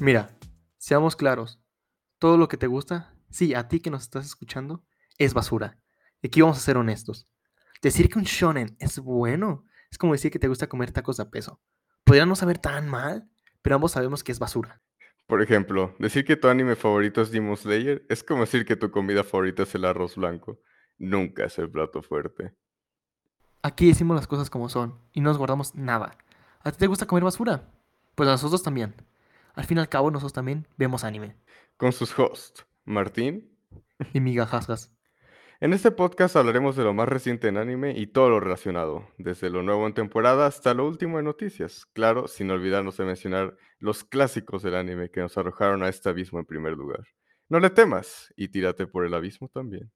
Mira, seamos claros. Todo lo que te gusta, sí, a ti que nos estás escuchando, es basura. Y aquí vamos a ser honestos. Decir que un shonen es bueno es como decir que te gusta comer tacos de peso. Podría no saber tan mal, pero ambos sabemos que es basura. Por ejemplo, decir que tu anime favorito es Demon Slayer es como decir que tu comida favorita es el arroz blanco. Nunca es el plato fuerte. Aquí decimos las cosas como son y no nos guardamos nada. ¿A ti te gusta comer basura? Pues a nosotros también. Al fin y al cabo, nosotros también vemos anime. Con sus hosts, Martín. Y migajasjas. En este podcast hablaremos de lo más reciente en anime y todo lo relacionado, desde lo nuevo en temporada hasta lo último en noticias. Claro, sin olvidarnos de mencionar los clásicos del anime que nos arrojaron a este abismo en primer lugar. No le temas y tírate por el abismo también.